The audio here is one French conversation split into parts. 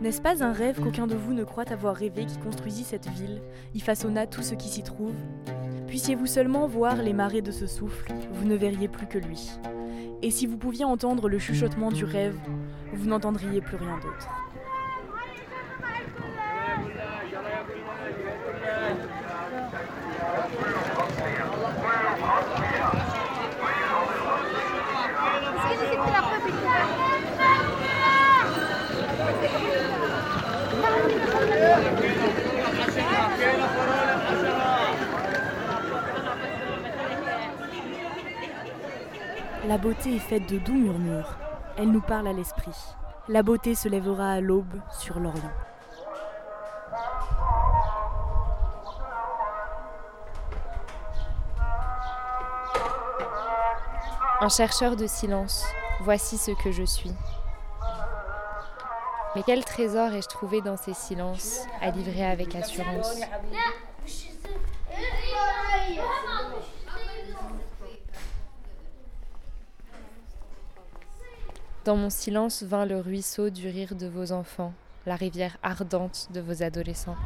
N'est-ce pas un rêve qu'aucun de vous ne croit avoir rêvé qui construisit cette ville, y façonna tout ce qui s'y trouve Puissiez-vous seulement voir les marées de ce souffle, vous ne verriez plus que lui. Et si vous pouviez entendre le chuchotement du rêve, vous n'entendriez plus rien d'autre. La beauté est faite de doux murmures. Elle nous parle à l'esprit. La beauté se lèvera à l'aube sur l'Orient. Un chercheur de silence, voici ce que je suis. Mais quel trésor ai-je trouvé dans ces silences, à livrer avec assurance? Dans mon silence vint le ruisseau du rire de vos enfants, la rivière ardente de vos adolescents.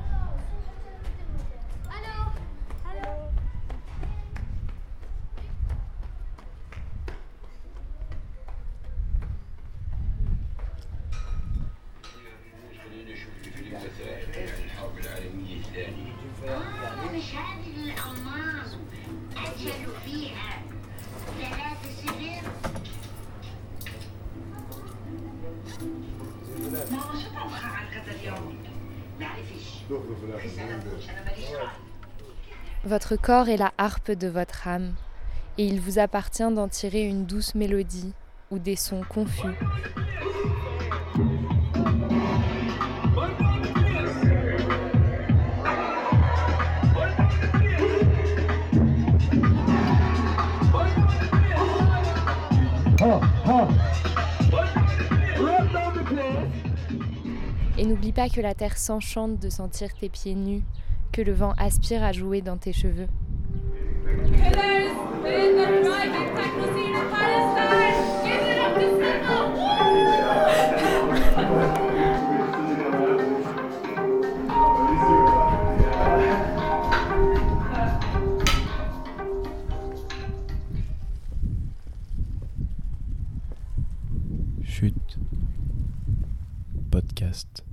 Votre corps est la harpe de votre âme, et il vous appartient d'en tirer une douce mélodie ou des sons confus. Et n'oublie pas que la terre s'enchante de sentir tes pieds nus, que le vent aspire à jouer dans tes cheveux. Chute. Podcast.